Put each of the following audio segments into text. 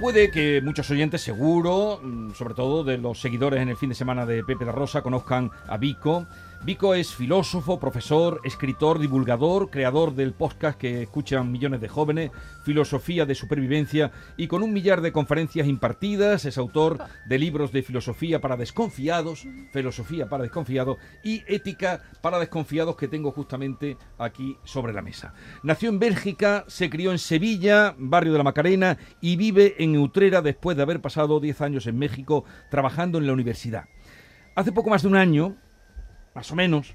Puede que muchos oyentes, seguro, mm, sobre todo de los seguidores en el fin de semana de Pepe la Rosa, conozcan a Vico. Vico es filósofo, profesor, escritor, divulgador, creador del podcast que escuchan millones de jóvenes, Filosofía de Supervivencia, y con un millar de conferencias impartidas, es autor de libros de filosofía para desconfiados, filosofía para desconfiados y ética para desconfiados que tengo justamente aquí sobre la mesa. Nació en Bélgica, se crió en Sevilla, barrio de la Macarena, y vive en Utrera después de haber pasado 10 años en México trabajando en la universidad. Hace poco más de un año, más o menos,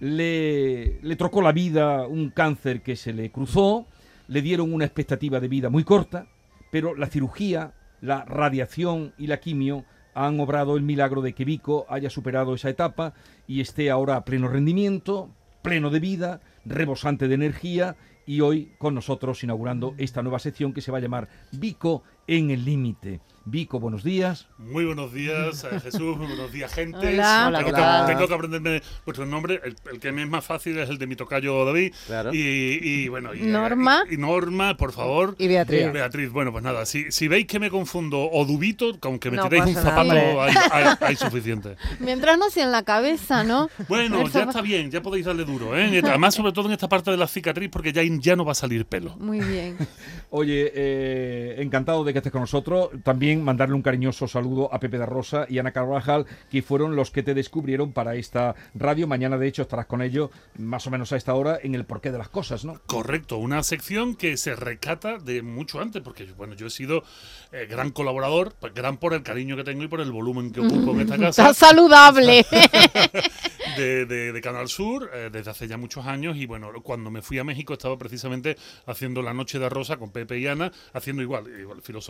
le, le trocó la vida un cáncer que se le cruzó, le dieron una expectativa de vida muy corta, pero la cirugía, la radiación y la quimio han obrado el milagro de que Vico haya superado esa etapa y esté ahora a pleno rendimiento, pleno de vida, rebosante de energía y hoy con nosotros inaugurando esta nueva sección que se va a llamar Vico en el límite. Vico, buenos días. Muy buenos días, eh, Jesús. Muy buenos días, gente. Hola. Hola, tengo, ¿qué que, tal? tengo que aprenderme vuestros nombres. El, el que me es más fácil es el de mi tocayo David. Claro. Y, y, bueno, y, Norma. Y, y Norma, por favor. Y Beatriz. Beatriz, bueno, pues nada, si, si veis que me confundo o dubito, con que me No tiréis un zapato hay, hay- hay suficiente. Mientras no sea en la cabeza, ¿no? Bueno, ya está bien, ya podéis darle duro, ¿eh? Además, sobre todo en esta parte de la cicatriz, porque ya, ya no va a salir pelo. Muy bien. Oye, eh, encantado de que estés con nosotros. También mandarle un cariñoso saludo a Pepe de Rosa y Ana Carvajal, que fueron los que te descubrieron para esta radio. Mañana, de hecho, estarás con ellos más o menos a esta hora en el porqué de las cosas, ¿no? Correcto, una sección que se recata de mucho antes, porque bueno, yo he sido eh, gran colaborador, pues, gran por el cariño que tengo y por el volumen que ocupo en esta casa. Está saludable. de, de- de Canal Sur eh, desde hace ya muchos años y bueno, cuando me fui a México estaba precisamente haciendo la noche de Rosa con Pepe y Ana, haciendo igual, igual filosofía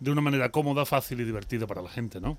de una manera cómoda, fácil y divertida para la gente, ¿no?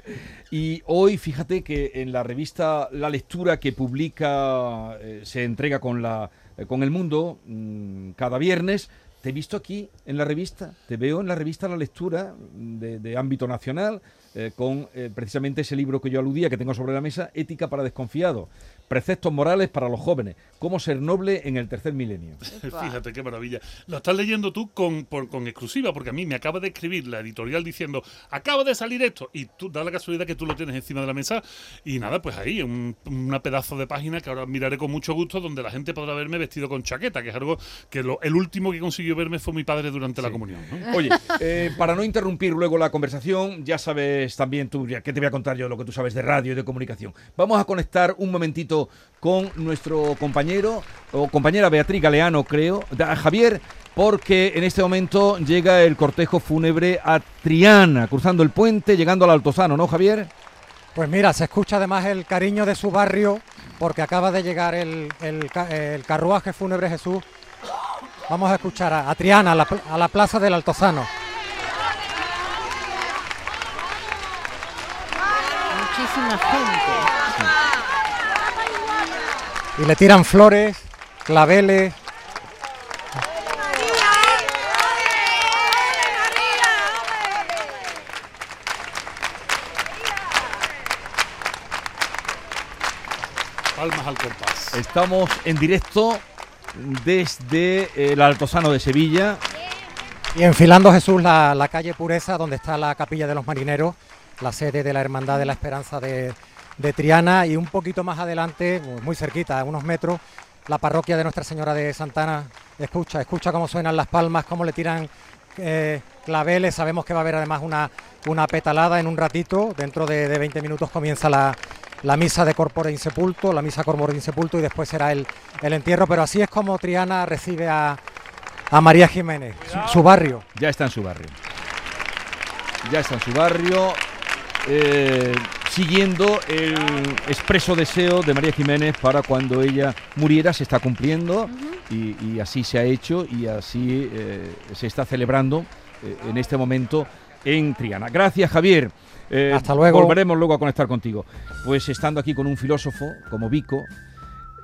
Y hoy, fíjate que en la revista La Lectura que publica, eh, se entrega con, la, eh, con El Mundo mm, cada viernes, te he visto aquí en la revista, te veo en la revista La Lectura mm, de, ámbito nacional, eh, con precisamente ese libro que yo aludía, que tengo sobre la mesa, Ética para desconfiados, preceptos morales para los jóvenes, cómo ser noble en el tercer milenio. Fíjate qué maravilla. Lo estás leyendo tú con, por- con exclusiva, porque a mí me acaba de escribir la editorial diciendo, acaba de salir esto, y tú da la casualidad que tú lo tienes encima de la mesa, y nada, pues ahí, un, una pedazo de página que ahora miraré con mucho gusto, donde la gente podrá verme vestido con chaqueta, que es algo que lo- el último que consiguió verme fue mi padre durante la comunión. ¿no? Oye, eh, para no interrumpir luego la conversación, ya sabes también tú, ya, ¿qué te voy a contar yo lo que tú sabes de radio y de comunicación? Vamos a conectar un momentito con nuestro compañero o compañera Beatriz Galeano, creo, Javier, porque en este momento llega el cortejo fúnebre a Triana, cruzando el puente, llegando al Altozano, ¿no, Javier? Pues mira, se escucha además el cariño de su barrio porque acaba de llegar el, el ca- el carruaje fúnebre Jesús. Vamos a escuchar a, a Triana, a la, a la plaza del Altozano. Muchísima gente. Y le tiran flores, claveles. Palmas al compás. Estamos en directo desde el Altozano de Sevilla. Y enfilando Jesús la, la calle Pureza, donde está la capilla de los marineros, la sede de la Hermandad de la Esperanza de, de Triana, y un poquito más adelante, muy cerquita, a unos metros, la parroquia de Nuestra Señora de Santana. Escucha, escucha cómo suenan las palmas, cómo le tiran eh, claveles. Sabemos que va a haber además una, una petalada en un ratito. Dentro de, de 20 minutos comienza la, la misa de corpore insepulto, la misa corpore insepulto, y después será el, el entierro. Pero así es como Triana recibe a, a María Jiménez, su- su barrio. Ya está en su barrio. Ya está en su barrio. eh, siguiendo el expreso deseo de María Jiménez para cuando ella muriera, se está cumpliendo y, y así se ha hecho y así eh, se está celebrando eh, en este momento en Triana. Gracias, Javier. Eh, Hasta luego. Volveremos luego a conectar contigo. Pues estando aquí con un filósofo como Vico,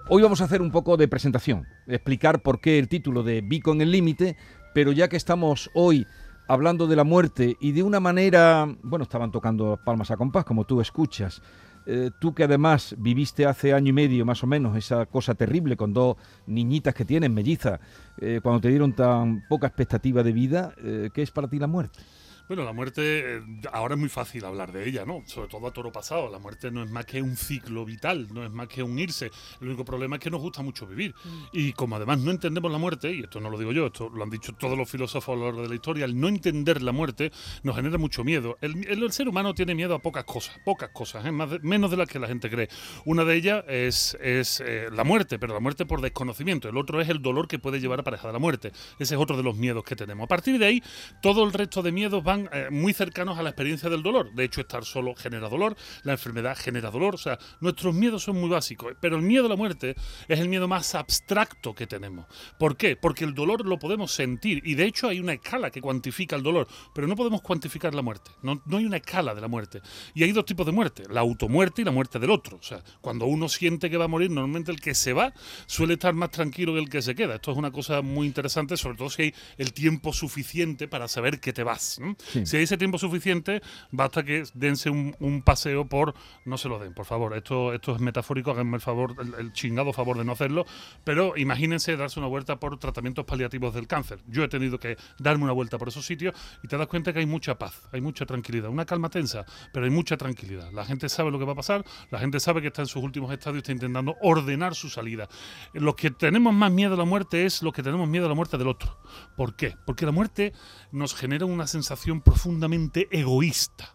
Hoy vamos a hacer un poco de presentación, explicar por qué el título de Vico en el límite, pero ya que estamos hoy hablando de la muerte y de una manera, bueno, estaban tocando palmas a compás, como tú escuchas, eh, tú que además viviste hace año y medio más o menos esa cosa terrible con dos niñitas que tienen, mellizas, eh, cuando te dieron tan poca expectativa de vida, eh, ¿qué es para ti la muerte? Bueno, la muerte eh, ahora es muy fácil hablar de ella, ¿no? Sobre todo a toro pasado. La muerte no es más que un ciclo vital, no es más que un irse. El único problema es que nos gusta mucho vivir. Y como además no entendemos la muerte, y esto no lo digo yo, esto lo han dicho todos los filósofos a lo largo de la historia, el no entender la muerte nos genera mucho miedo. El, el- el ser humano tiene miedo a pocas cosas, pocas cosas, ¿eh? Más de- menos de las que la gente cree. Una de ellas es, es eh, la muerte, pero la muerte por desconocimiento. El otro es el dolor que puede llevar aparejada la muerte. Ese es otro de los miedos que tenemos. A partir de ahí, todo el resto de miedos eh, muy cercanos a la experiencia del dolor. De hecho, estar solo genera dolor, la enfermedad genera dolor. O sea, nuestros miedos son muy básicos. Pero el miedo a la muerte es el miedo más abstracto que tenemos. ¿Por qué? Porque el dolor lo podemos sentir. Y de hecho hay una escala que cuantifica el dolor. Pero no podemos cuantificar la muerte. No, hay una escala de la muerte. Y hay dos tipos de muerte. La automuerte y la muerte del otro. O sea, cuando uno siente que va a morir, normalmente el que se va suele estar más tranquilo que el que se queda. Esto es una cosa muy interesante, sobre todo si hay el tiempo suficiente para saber que te vas. Si hay ese tiempo suficiente, basta que dense un, paseo por. No se lo den, por favor. Esto, esto es metafórico, háganme el favor, el chingado favor de no hacerlo. Pero imagínense darse una vuelta por tratamientos paliativos del cáncer. Yo he tenido que darme una vuelta por esos sitios y te das cuenta que hay mucha paz, hay mucha tranquilidad. Una calma tensa, pero hay mucha tranquilidad. La gente sabe lo que va a pasar, la gente sabe que está en sus últimos estadios y está intentando ordenar su salida. Los que tenemos más miedo a la muerte es los que tenemos miedo a la muerte del otro. ¿Por qué? Porque la muerte nos genera una sensación profundamente egoísta.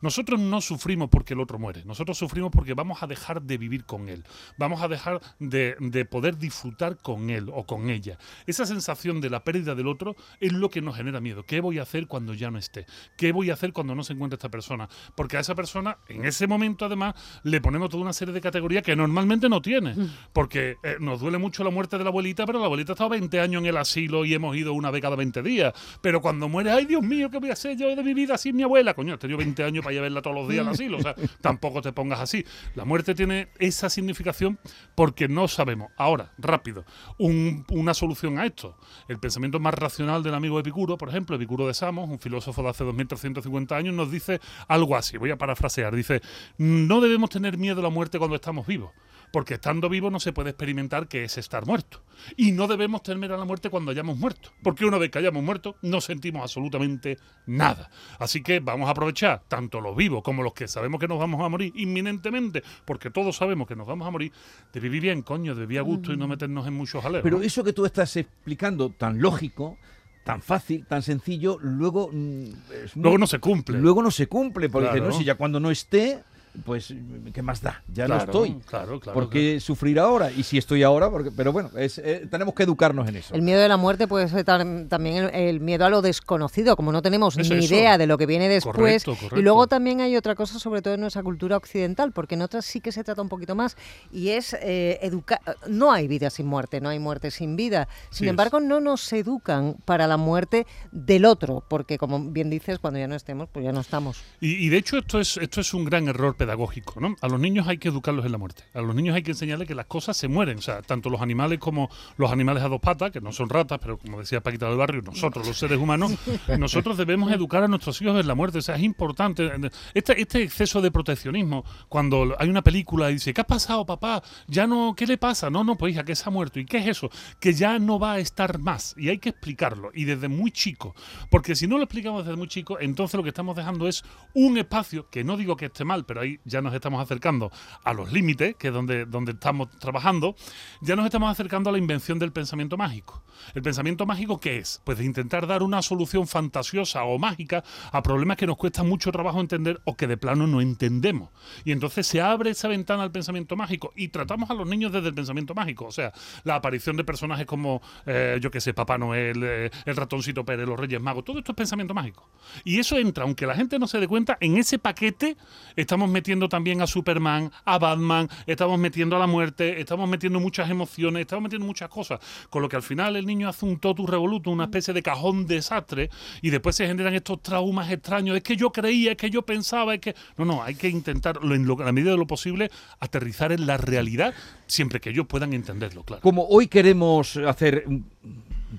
Nosotros no sufrimos porque el otro muere, nosotros sufrimos porque vamos a dejar de vivir con él, vamos a dejar de, de poder disfrutar con él o con ella. Esa sensación de la pérdida del otro es lo que nos genera miedo. ¿Qué voy a hacer cuando ya no esté? ¿Qué voy a hacer cuando no se encuentre esta persona? Porque a esa persona, en ese momento además, le ponemos toda una serie de categorías que normalmente no tiene. Porque eh, nos duele mucho la muerte de la abuelita, pero la abuelita ha estado 20 años en el asilo y hemos ido una vez cada 20 días. Pero cuando muere, ay Dios mío, ¿qué voy a hacer yo de mi vida sin mi abuela? Coño, he tenido 20 años para ir a verla todos los días al asilo. O sea, tampoco te pongas así. La muerte tiene esa significación porque no sabemos. Ahora, rápido, un- una solución a esto. El pensamiento más racional del amigo Epicuro, por ejemplo, Epicuro de Samos, un filósofo de hace 2350 años, nos dice algo así. Voy a parafrasear. Dice, no debemos tener miedo a la muerte cuando estamos vivos. Porque estando vivo no se puede experimentar que es estar muerto. Y no debemos temer a la muerte cuando hayamos muerto. Porque una vez que hayamos muerto, no sentimos absolutamente nada. Así que vamos a aprovechar, tanto los vivos como los que sabemos que nos vamos a morir inminentemente, porque todos sabemos que nos vamos a morir, de vivir bien, coño, de vivir a gusto y no meternos en muchos jaleos. Pero eso que tú estás explicando, tan lógico, tan fácil, tan sencillo, luego. mm, es muy- Luego no se cumple. Luego no se cumple, porque Claro. no, si ya cuando no esté, pues ¿qué más da? Ya Claro, no estoy. Claro, claro. ¿Por qué sufrir ahora? Y si estoy ahora, porque, pero bueno, es, eh, tenemos que educarnos en eso. El miedo de la muerte puede ser tam- también el, el miedo a lo desconocido, como no tenemos ni eso. idea de lo que viene después. Correcto, correcto. Y luego también hay otra cosa, sobre todo en nuestra cultura occidental, porque en otras sí que se trata un poquito más, y es eh, educar. No hay vida sin muerte, no hay muerte sin vida. Sin Sí es. embargo, no nos educan para la muerte del otro, porque como bien dices, cuando ya no estemos, pues ya no estamos. Y, y de hecho esto es, esto es un gran error pedagógico, ¿no? A los niños hay que educarlos en la muerte. A los niños hay que enseñarles que las cosas se mueren. O sea, tanto los animales como los animales a dos patas, que no son ratas, pero como decía Paquita del Barrio, nosotros los seres humanos, nosotros debemos educar a nuestros hijos en la muerte. O sea, es importante. Este, este exceso de proteccionismo, cuando hay una película y dice, ¿qué ha pasado, papá? Ya no, ¿qué le pasa? No, no, pues hija, que se ha muerto. ¿Y qué es eso? Que ya no va a estar más. Y hay que explicarlo. Y desde muy chico. Porque si no lo explicamos desde muy chico, entonces lo que estamos dejando es un espacio, que no digo que esté mal, pero ya nos estamos acercando a los límites, que es donde, donde estamos trabajando, ya nos estamos acercando a la invención del pensamiento mágico. ¿El pensamiento mágico qué es? Pues de intentar dar una solución fantasiosa o mágica a problemas que nos cuesta mucho trabajo entender o que de plano no entendemos. Y entonces se abre esa ventana al pensamiento mágico y tratamos a los niños desde el pensamiento mágico. O sea, la aparición de personajes como, eh, yo qué sé, Papá Noel, eh, el ratoncito Pérez, los Reyes Magos, todo esto es pensamiento mágico. Y eso entra, aunque la gente no se dé cuenta, en ese paquete estamos metiendo también a Superman, a Batman, estamos metiendo a la muerte, estamos metiendo muchas emociones, estamos metiendo muchas cosas. Con lo que al final el niño hace un totus revolutum, una especie de cajón desastre, y después se generan estos traumas extraños. Es que yo creía, es que yo pensaba, es que. No, no, hay que intentar, en lo- la medida de lo posible, aterrizar en la realidad, siempre que ellos puedan entenderlo, claro. Como hoy queremos hacer un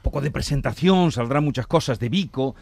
poco de presentación, saldrán muchas cosas de Vico.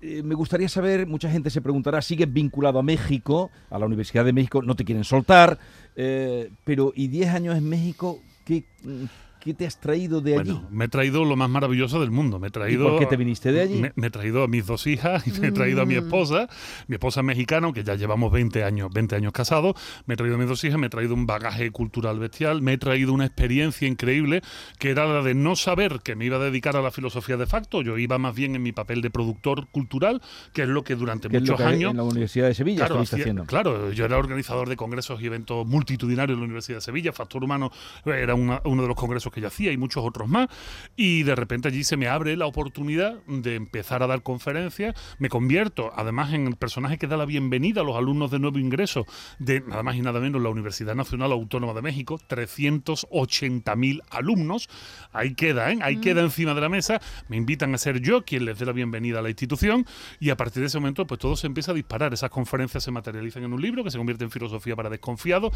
Eh, me gustaría saber, mucha gente se preguntará, ¿sigues vinculado a México, a la Universidad de México? No te quieren soltar, eh, pero ¿y 10 años en México? ¿Qué, mm, ¿Qué te has traído de allí? Bueno, me he traído lo más maravilloso del mundo. Me he traído, ¿Y por qué te viniste de allí? Me, me he traído a mis dos hijas y me he traído a mi Mm. esposa. Mi esposa es mexicana, aunque ya llevamos 20 años, 20 años casados. Me he traído a mis dos hijas, me he traído un bagaje cultural bestial, me he traído una experiencia increíble que era la de no saber que me iba a dedicar a la filosofía de facto. Yo iba más bien en mi papel de productor cultural, que es lo que durante Que es lo muchos que años en la Universidad de Sevilla Claro, hacía- haciendo. claro, yo era organizador de congresos y eventos multitudinarios en la Universidad de Sevilla, Factor Humano era una- uno de los congresos que yo hacía y muchos otros más, y de repente allí se me abre la oportunidad de empezar a dar conferencias, me convierto además en el personaje que da la bienvenida a los alumnos de nuevo ingreso de nada más y nada menos la Universidad Nacional Autónoma de México, 380.000 alumnos, ahí queda, ¿eh? ahí queda encima de la mesa, me invitan a ser yo quien les dé la bienvenida a la institución y a partir de ese momento pues todo se empieza a disparar, esas conferencias se materializan en un libro que se convierte en Filosofía para Desconfiados,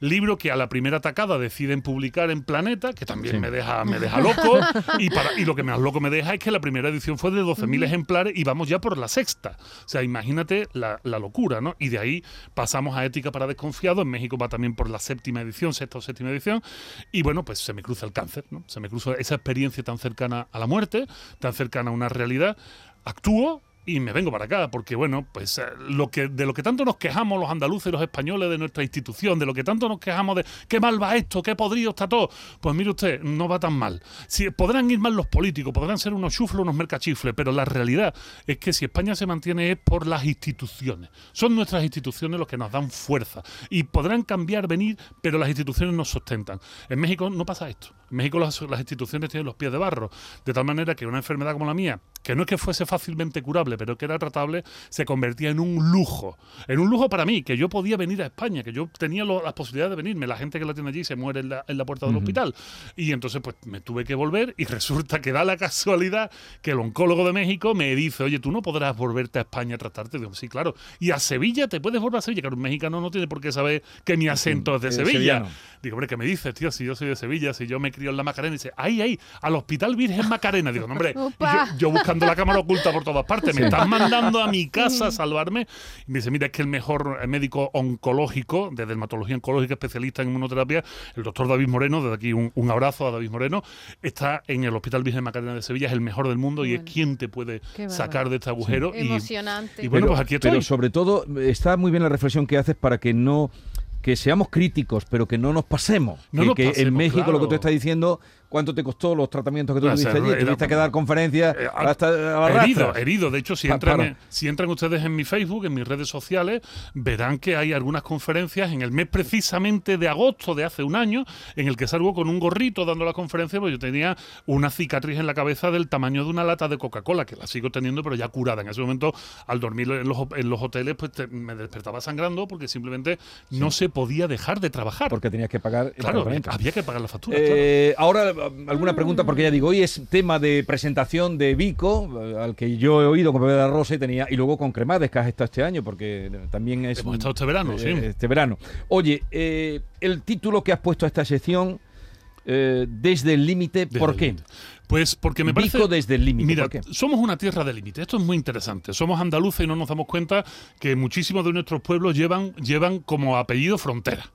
libro que a la primera tacada deciden publicar en Planeta, que también Sí. me deja me deja loco y para y lo que más loco me deja es que la primera edición fue de 12.000 ejemplares y vamos ya por la sexta. O sea, imagínate la, la locura, ¿no? Y de ahí pasamos a Ética para Desconfiados, en México va también por la séptima edición, sexta o séptima edición, y bueno, pues se me cruza el cáncer, ¿no? Se me cruza esa experiencia tan cercana a la muerte, tan cercana a una realidad. Actúo y me vengo para acá, porque bueno, pues eh, lo que, de lo que tanto nos quejamos los andaluces los españoles de nuestra institución, de lo que tanto nos quejamos de qué mal va esto, qué podrido está todo, pues mire usted, no va tan mal. Si, podrán ir mal los políticos, podrán ser unos chuflos, unos mercachifles, pero la realidad es que si España se mantiene es por las instituciones. Son nuestras instituciones los que nos dan fuerza. Y podrán cambiar, venir, pero las instituciones nos sustentan. En México no pasa esto. En México las instituciones tienen los pies de barro, de tal manera que una enfermedad como la mía, que no es que fuese fácilmente curable, pero que era tratable, se convertía en un lujo. En un lujo para mí, que yo podía venir a España, que yo tenía lo- las posibilidades de venirme. La gente que la tiene allí se muere en la, en la puerta del hospital. Y entonces, pues me tuve que volver y resulta que da la casualidad que el oncólogo de México me dice, oye, tú no podrás volverte a España a tratarte. Digo, sí, claro. Y a Sevilla te puedes volver a Sevilla, que un mexicano no tiene por qué saber que mi acento es de Sevilla. sevillano. Digo, hombre, ¿qué me dices, tío? Si yo soy de Sevilla, si yo me crío en la Macarena. Y dice, ahí, ahí, al Hospital Virgen Macarena. Digo, no, hombre, yo, yo buscando la cámara oculta por todas partes, me están mandando a mi casa a salvarme. Y me dice, mira, es que el mejor médico oncológico, de dermatología oncológica, especialista en inmunoterapia, el doctor David Moreno, desde aquí un, un abrazo a David Moreno, está en el Hospital Virgen Macarena de Sevilla, es el mejor del mundo y es quien te puede sacar de este agujero. Y, Emocionante. y bueno, pero, pues aquí pero sobre todo está muy bien la reflexión que haces para que no que seamos críticos, pero que no nos pasemos. No que, nos que en México lo que tú estás diciendo, ¿cuánto te costó los tratamientos que tú tuviste allí? Tuviste que dar conferencias Eh, hasta a las Herido, herido. De hecho, si entran, si ustedes en mi Facebook, en mis redes sociales, verán que hay algunas conferencias en el mes precisamente de agosto de hace un año, en el que salgo con un gorrito dando la conferencia, porque yo tenía una cicatriz en la cabeza del tamaño de una lata de Coca-Cola, que la sigo teniendo, pero ya curada. En ese momento, al dormir en los, en los hoteles, pues te- me despertaba sangrando porque simplemente no se podía dejar de trabajar. Porque tenías que pagar el claro, había que pagar la factura. claro. Eh, Ahora, alguna pregunta, porque ya digo, hoy es tema de presentación de Vico, eh, al que yo he oído con Pepe de la Rosa y tenía, y luego con Cremades, que has estado este año, porque eh, también es. Hemos estado este verano, sí. Este verano. Oye, eh, el título que has puesto a esta sección, eh, Desde el Límite, ¿por qué? Pues porque me parece. Vico desde el límite, Mira, somos una tierra de límite. Esto es muy interesante. Somos andaluces y no nos damos cuenta que muchísimos de nuestros pueblos llevan, llevan como apellido frontera.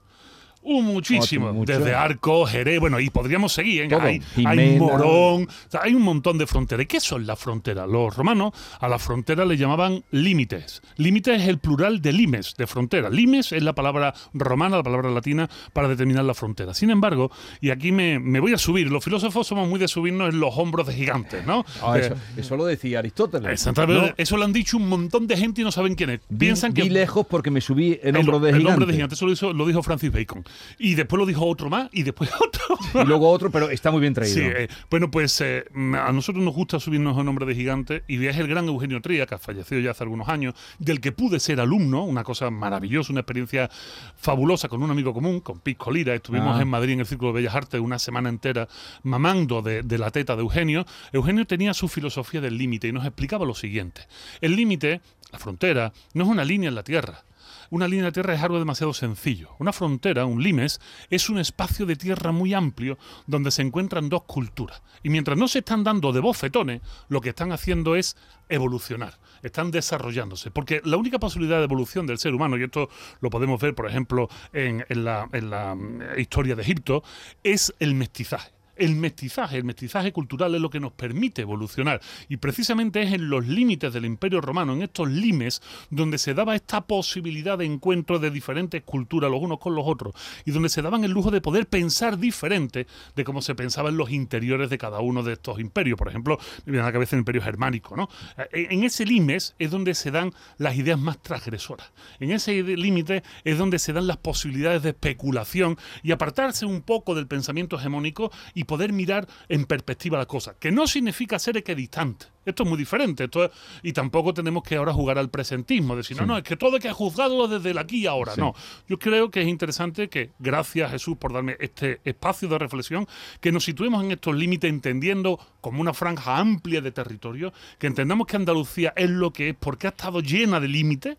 Uh, muchísimo. Desde Arco, Jerez, bueno, y podríamos seguir. ¿eh? Hay, hay Morón, hay un montón de fronteras. ¿Y qué son las fronteras? Los romanos a las fronteras le llamaban límites. Límites es el plural de limes, de frontera. Limes es la palabra romana, la palabra latina para determinar la frontera. Sin embargo, y aquí me, me voy a subir, los filósofos somos muy de subirnos en los hombros de gigantes, ¿no? Ah, eso, eso lo decía Aristóteles. No, Eso lo han dicho un montón de gente y no saben quién es. vi- Piensan que vi lejos porque me subí en el, hombro de el gigante. hombre de gigante. Eso lo, hizo- lo dijo Francis Bacon. Y después lo dijo otro más y después otro. Y luego otro, pero está muy bien traído. Sí, eh, bueno, pues eh, a nosotros nos gusta subirnos en nombre de gigante y es el gran Eugenio Tría, que ha fallecido ya hace algunos años, del que pude ser alumno, una cosa maravillosa, una experiencia fabulosa con un amigo común, con Pisco Lira. Estuvimos Ah. en Madrid en el Círculo de Bellas Artes una semana entera mamando de, de la teta de Eugenio. Eugenio tenía su filosofía del límite y nos explicaba lo siguiente. El límite, la frontera, no es una línea en la tierra. Una línea de tierra es algo demasiado sencillo. Una frontera, un limes, es un espacio de tierra muy amplio donde se encuentran dos culturas. Y mientras no se están dando de bofetones, lo que están haciendo es evolucionar, están desarrollándose. Porque la única posibilidad de evolución del ser humano, y esto lo podemos ver, por ejemplo, en, en la, en la, mm, historia de Egipto, es el mestizaje. El mestizaje. El mestizaje cultural es lo que nos permite evolucionar. Y precisamente es en los límites del Imperio Romano, en estos limes, donde se daba esta posibilidad de encuentro de diferentes culturas los unos con los otros y donde se daban el lujo de poder pensar diferente de cómo se pensaba en los interiores de cada uno de estos imperios. Por ejemplo, me viene a la cabeza el imperio germánico. ¿no? Eh, En ese limes es donde se dan las ideas más transgresoras. En ese límite es donde se dan las posibilidades de especulación y apartarse un poco del pensamiento hegemónico poder mirar en perspectiva las cosas, que no significa ser equidistante. Esto es muy diferente. Esto es- y tampoco tenemos que ahora jugar al presentismo, decir, no, no, es que todo hay que juzgarlo desde el aquí y ahora. Sí. No, yo creo que es interesante que, gracias Jesús por darme este espacio de reflexión, que nos situemos en estos límites entendiendo como una franja amplia de territorio, que entendamos que Andalucía es lo que es porque ha estado llena de límites,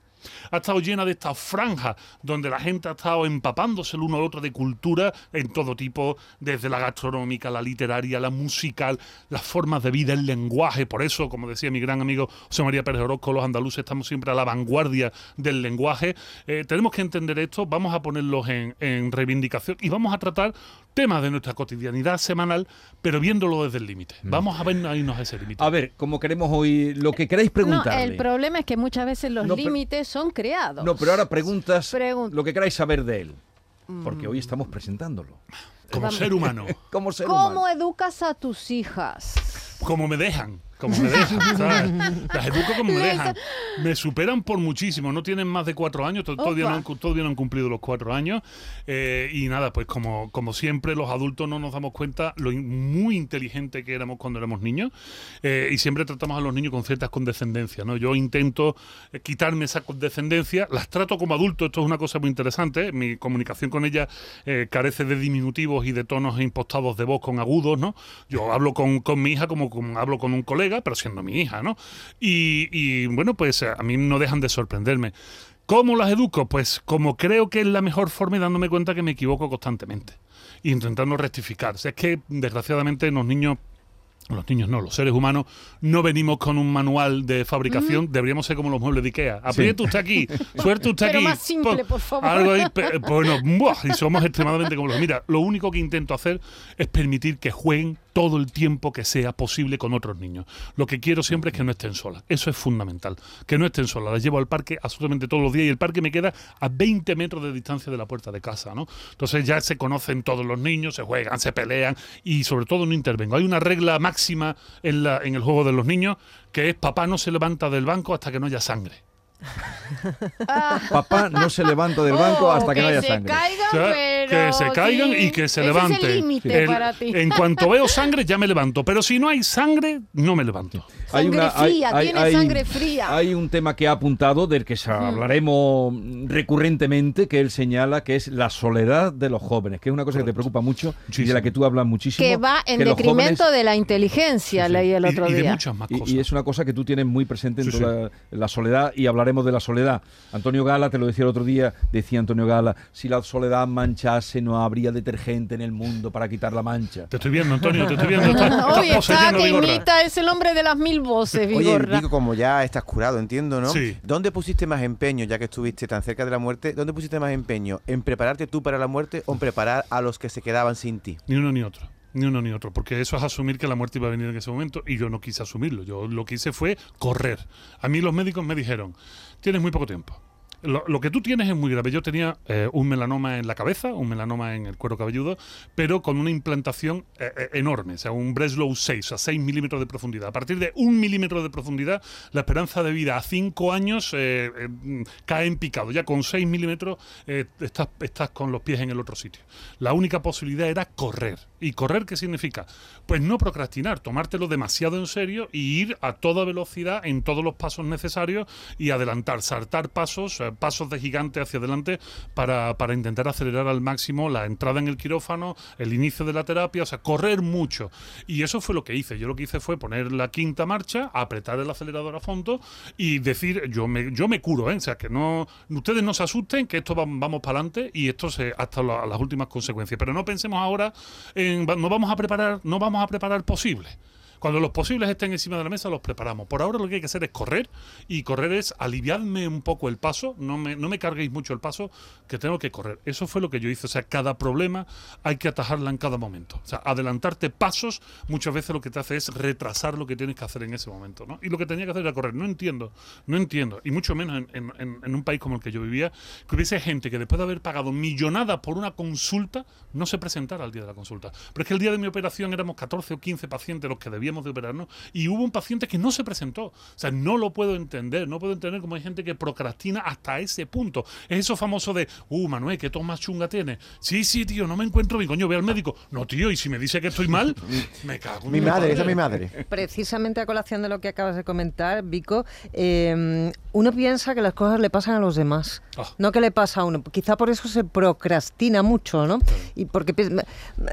ha estado llena de estas franjas donde la gente ha estado empapándose el uno al otro de cultura en todo tipo, desde la gastronómica, la literaria, la musical, las formas de vida, el lenguaje. Por eso, como decía mi gran amigo José María Pérez Orozco, los andaluces estamos siempre a la vanguardia del lenguaje. Eh, tenemos que entender esto, vamos a ponerlos en, en reivindicación y vamos a tratar temas de nuestra cotidianidad semanal, pero viéndolo desde el límite. Vamos a ver a irnos a ese límite. A ver, como queremos hoy, lo que queráis No, preguntarle. el problema es que muchas veces los No, límites son creados. No, pero ahora preguntas Pregun- lo que queráis saber de él. Porque hoy estamos presentándolo. Como ser humano. Como ser ¿Cómo humano. educas a tus hijas? como me dejan, como me dejan, ¿sabes? Las educo como me dejan. Me superan por muchísimo, no tienen más de cuatro años, to- todavía no, han, cu- todavía no han cumplido los cuatro años. eh, y nada, pues como, como siempre, los adultos no nos damos cuenta lo in- muy inteligente que éramos cuando éramos niños. eh, y siempre tratamos a los niños con ciertas condescendencias, ¿no? Yo intento eh, quitarme esa condescendencia, las trato como adultos, esto es una cosa muy interesante. Mi comunicación con ellas carece de diminutivos y de tonos impostados de voz con agudos, ¿no? Yo hablo con, con mi hija como, como hablo con un colega, pero siendo mi hija, ¿no? Y, y, bueno, pues a mí no dejan de sorprenderme. ¿Cómo las educo? Pues como creo que es la mejor forma y dándome cuenta que me equivoco constantemente. E intentando rectificar. O sea, es que desgraciadamente los niños los niños no, los seres humanos no venimos con un manual de fabricación, deberíamos ser como los muebles de Ikea. Apriete usted aquí, suerte usted Pero aquí. más simple, por favor. Algo ahí, pe- bueno, ¡buah! y somos extremadamente como los. Mira, lo único que intento hacer es permitir que jueguen todo el tiempo que sea posible con otros niños. Lo que quiero siempre es que no estén solas. Eso es fundamental. Que no estén solas. Las llevo al parque absolutamente todos los días y el parque me queda a 20 metros de distancia de la puerta de casa, ¿no? Entonces ya se conocen todos los niños, se juegan, se pelean y sobre todo no intervengo. Hay una regla máxima en, la, en el juego de los niños que es papá no se levanta del banco hasta que no haya sangre. Papá no se levanta del banco Oh, hasta que, no haya se sangre. caigan, O sea, pero que se caigan sí. y que se Ese levanten. Es el límite El- para ti. En cuanto veo sangre, ya me levanto. Pero si no hay sangre, no me levanto. Sangre fría, tiene sangre fría. Hay un tema que ha apuntado, del que se- hablaremos recurrentemente, que él señala, que es la soledad de los jóvenes, que es una cosa que te preocupa mucho y de la que tú hablas muchísimo. que va en que detrimento jóvenes- de la inteligencia, leí el Y- otro y, de día. muchas más Y, cosas. y es una cosa que tú tienes muy presente en Sí, toda la soledad y hablaremos de la soledad. Antonio Gala, te lo decía el otro día, decía Antonio Gala, si la soledad manchase no habría detergente en el mundo para quitar la mancha. Te estoy viendo, Antonio, te estoy viendo. Estás, Hoy está que imita, es el hombre de las mil voces, Oye, Vigorra. Vico, como ya estás curado, entiendo, ¿no? Sí. ¿Dónde pusiste más empeño, ya que estuviste tan cerca de la muerte? ¿Dónde pusiste más empeño? ¿En prepararte tú para la muerte o en preparar a los que se quedaban sin ti? Ni uno ni otro. Ni uno ni otro. Porque eso es asumir que la muerte iba a venir en ese momento y yo no quise asumirlo. Yo lo que hice fue correr. A mí los médicos me dijeron, tienes muy poco tiempo. Lo, que tú tienes es muy grave. Yo tenía eh, un melanoma en la cabeza, un melanoma en el cuero cabelludo, pero con una implantación eh, eh, enorme, o sea, un Breslow 6, a 6 milímetros de profundidad. A partir de un milímetro de profundidad, la esperanza de vida a 5 años cae en picado. Ya con 6 milímetros estás, estás con los pies en el otro sitio. La única posibilidad era correr. ¿Y correr qué significa? Pues no procrastinar, tomártelo demasiado en serio y ir a toda velocidad en todos los pasos necesarios y adelantar, saltar pasos, pasos de gigante hacia adelante para, para intentar acelerar al máximo la entrada en el quirófano, el inicio de la terapia, o sea, correr mucho. Y eso fue lo que hice. Yo lo que hice fue poner la quinta marcha, apretar el acelerador a fondo y decir, yo me, yo me curo, ¿eh? o sea, que no, ustedes no se asusten, que esto va- vamos para adelante y esto se, hasta la- las últimas consecuencias. Pero no pensemos ahora en, no vamos a preparar, no vamos a preparar posible. Cuando los posibles estén encima de la mesa, los preparamos. Por ahora lo que hay que hacer es correr, y correr es aliviarme un poco el paso, no me, no me carguéis mucho el paso, que tengo que correr. Eso fue lo que yo hice. O sea, cada problema hay que atajarla en cada momento. O sea, adelantarte pasos muchas veces lo que te hace es retrasar lo que tienes que hacer en ese momento. ¿no? Y lo que tenía que hacer era correr. No entiendo, no entiendo. Y mucho menos en, un país como el que yo vivía, que hubiese gente que después de haber pagado millonadas por una consulta, no se presentara al día de la consulta. Pero es que el día de mi operación éramos 14 o 15 pacientes los que debíamos de operarnos y hubo un paciente que no se presentó. O sea, no lo puedo entender. No puedo entender cómo hay gente que procrastina hasta ese punto. Es eso famoso de, uh, Manuel, ¿qué tos más chunga tienes? Sí, sí, tío, no me encuentro bien. Coño, ve al médico. No, tío, y si me dice que estoy mal, me cago en Mi la madre, esa es mi madre. Precisamente a colación de lo que acabas de comentar, Vico, eh, uno piensa que las cosas le pasan a los demás, Ah. no que le pasa a uno. Quizá por eso se procrastina mucho, ¿no? Y porque me,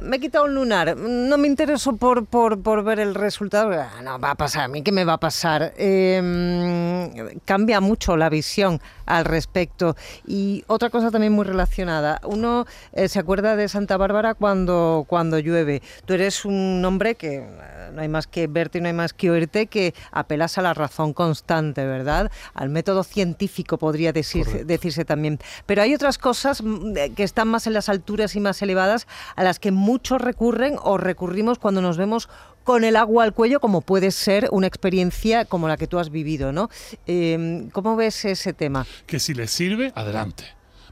me he quitado un lunar, no me intereso por, por, por ver el resultado. Ah, no, va a pasar, a mí qué me va a pasar. Eh, cambia mucho la visión al respecto. Y otra cosa también muy relacionada, uno eh, se acuerda de Santa Bárbara cuando, cuando llueve. Tú eres un hombre que eh, no hay más que verte y no hay más que oírte, que apelas a la razón constante, ¿verdad? Al método científico podría decirse, decirse también. Pero hay otras cosas mm, eh, que están más en las alturas y más elevadas a las que muchos recurren o recurrimos cuando nos vemos con el agua al cuello, como puede ser una experiencia como la que tú has vivido, ¿no? Eh, ¿Cómo ves ese tema? que si les sirve, adelante.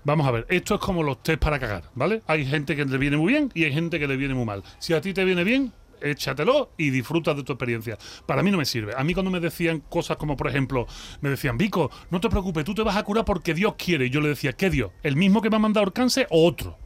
Vamos a ver, esto es como los test para cagar, ¿vale? Hay gente que le viene muy bien y hay gente que le viene muy mal. Si a ti te viene bien, échatelo y disfruta de tu experiencia. Para mí no me sirve. A mí cuando me decían cosas como, por ejemplo, me decían, Vico, no te preocupes, tú te vas a curar porque Dios quiere. Y yo le decía, ¿qué Dios? ¿El mismo que me ha mandado el o otro?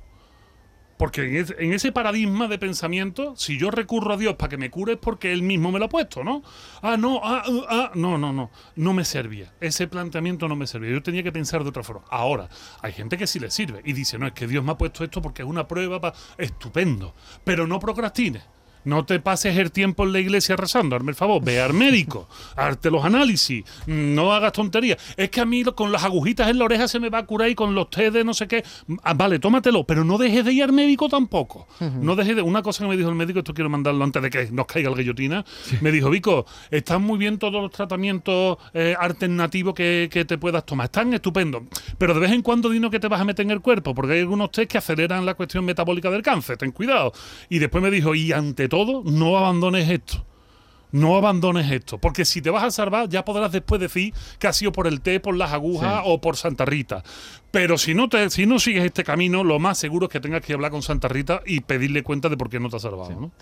Porque en, es- en ese paradigma de pensamiento, si yo recurro a Dios para que me cure es porque Él mismo me lo ha puesto, ¿no? Ah, no, ah, uh, ah, no, no, no. No me servía. Ese planteamiento no me servía. Yo tenía que pensar de otra forma. Ahora, hay gente que sí le sirve y dice, no, es que Dios me ha puesto esto porque es una prueba para... Estupendo. Pero no procrastines. No te pases el tiempo en la iglesia rezando, hazme el favor, ve al médico, hazte los análisis, no hagas tonterías. Es que a mí con las agujitas en la oreja se me va a curar y con los test de no sé qué. Ah, vale, tómatelo, pero no dejes de ir al médico tampoco. No dejes de. Una cosa que me dijo el médico, esto quiero mandarlo antes de que nos caiga el guillotina, me dijo, Vico, están muy bien todos los tratamientos eh, alternativos que, que te puedas tomar, están estupendos, pero de vez en cuando dinos que te vas a meter en el cuerpo, porque hay algunos test que aceleran la cuestión metabólica del cáncer, ten cuidado. Y después me dijo, y ante todo, no abandones esto. No abandones esto, porque si te vas a salvar ya podrás después decir que ha sido por el té, por las agujas o por Santa Rita. Pero si no te, si no sigues este camino, lo más seguro es que tengas que hablar con Santa Rita y pedirle cuenta de por qué no te has salvado. ¿no?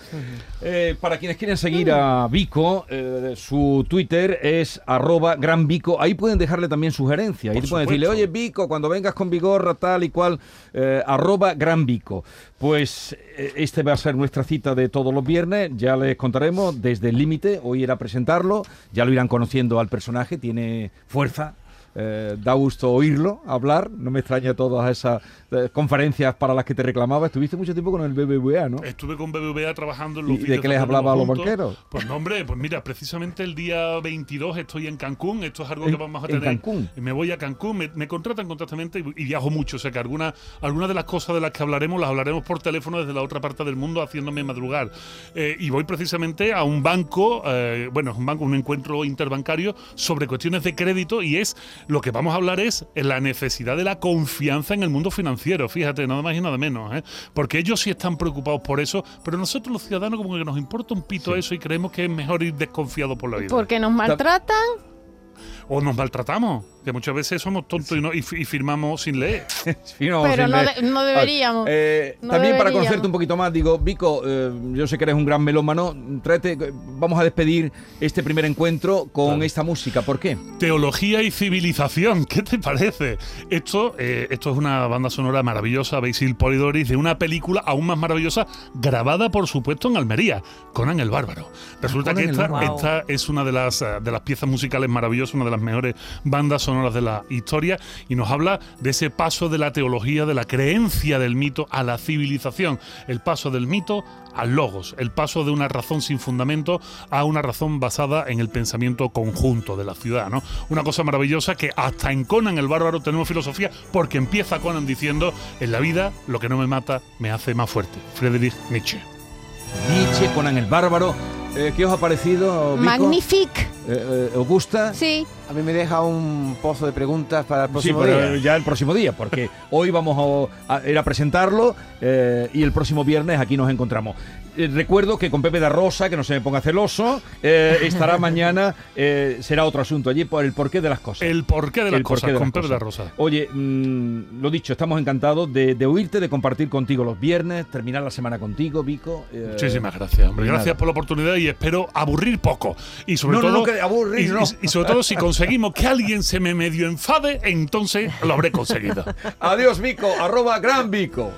Eh, para quienes quieren seguir a Vico, eh, su Twitter es arroba gran Vico. Ahí pueden dejarle también sugerencias. Ahí Por pueden decirle, oye Vico, cuando vengas con Vigorra, tal y cual, eh, arroba gran Vico. Pues eh, este va a ser nuestra cita de todos los viernes. Ya les contaremos desde el límite. Hoy era presentarlo. Ya lo irán conociendo al personaje. Tiene fuerza. Eh, da gusto oírlo hablar. No me extraña todas esas eh, conferencias para las que te reclamaba. Estuviste mucho tiempo con el BBVA, ¿no? Estuve con BBVA trabajando en los ¿Y de qué les hablaba a los banqueros? Pues no, hombre, pues mira, precisamente el día 22 estoy en Cancún. Esto es algo ¿En- que vamos a en tener. Cancún? Me voy a Cancún, me, me contratan constantemente y, y viajo mucho. O sea que algunas algunas de las cosas de las que hablaremos las hablaremos por teléfono desde la otra parte del mundo haciéndome madrugar. Eh, y voy precisamente a un banco, bueno, es un banco, un encuentro interbancario sobre cuestiones de crédito y es lo que vamos a hablar es la necesidad de la confianza en el mundo financiero. Fíjate, nada más y nada menos. ¿eh? Porque ellos sí están preocupados por eso, pero nosotros los ciudadanos como que nos importa un pito eso y creemos que es mejor ir desconfiado por la vida. Porque nos maltratan. O nos maltratamos, que muchas veces somos tontos y, no, y, fi- y firmamos sin leer. Pero sin no leer. de- no deberíamos. Eh, No también para conocerte un poquito más, digo, Vico, eh, yo sé que eres un gran melómano. Tráete, eh, vamos a despedir este primer encuentro con Claro. esta música. ¿Por qué? Teología y civilización, ¿qué te parece? Esto, eh, esto es una banda sonora maravillosa, Basil Polidoris, de una película aún más maravillosa, grabada por supuesto en Almería, Conan el Bárbaro. Resulta Conan que esta, esta es una de las, de las piezas musicales maravillosas, una de las mejores bandas sonoras de la historia, y nos habla de ese paso de la teología, de la creencia del mito a la civilización, el paso del mito al logos, el paso de una razón sin fundamento a una razón basada en el pensamiento conjunto de la ciudad, ¿no? Una cosa maravillosa que hasta en Conan el Bárbaro tenemos filosofía porque empieza Conan diciendo, en la vida lo que no me mata me hace más fuerte. Friedrich Nietzsche. Nietzsche, Conan el Bárbaro. Eh, ¿Qué os ha parecido, Vico? Eh, eh, ¿Os gusta? Sí. A mí me deja un pozo de preguntas para el Sí, próximo pero día. ya el próximo día, porque hoy vamos a, a ir a presentarlo eh, y el próximo viernes aquí nos encontramos. Eh, recuerdo que con Pepe da Rosa, que no se me ponga celoso, eh, estará mañana, eh, será otro asunto allí por el porqué de las cosas. El porqué de las El cosas de las con Pepe cosas. da Rosa. Oye, mm, lo dicho, estamos encantados de, de oírte, de compartir contigo los viernes, terminar la semana contigo, Vico. Muchísimas gracias, hombre. nada. Gracias por la oportunidad y espero aburrir poco. Y sobre No, no, todo. no, que aburrir, y, no. y- y sobre todo, si conseguimos que alguien se me medio enfade, entonces lo habré conseguido. Adiós, Vico, arroba gran Vico.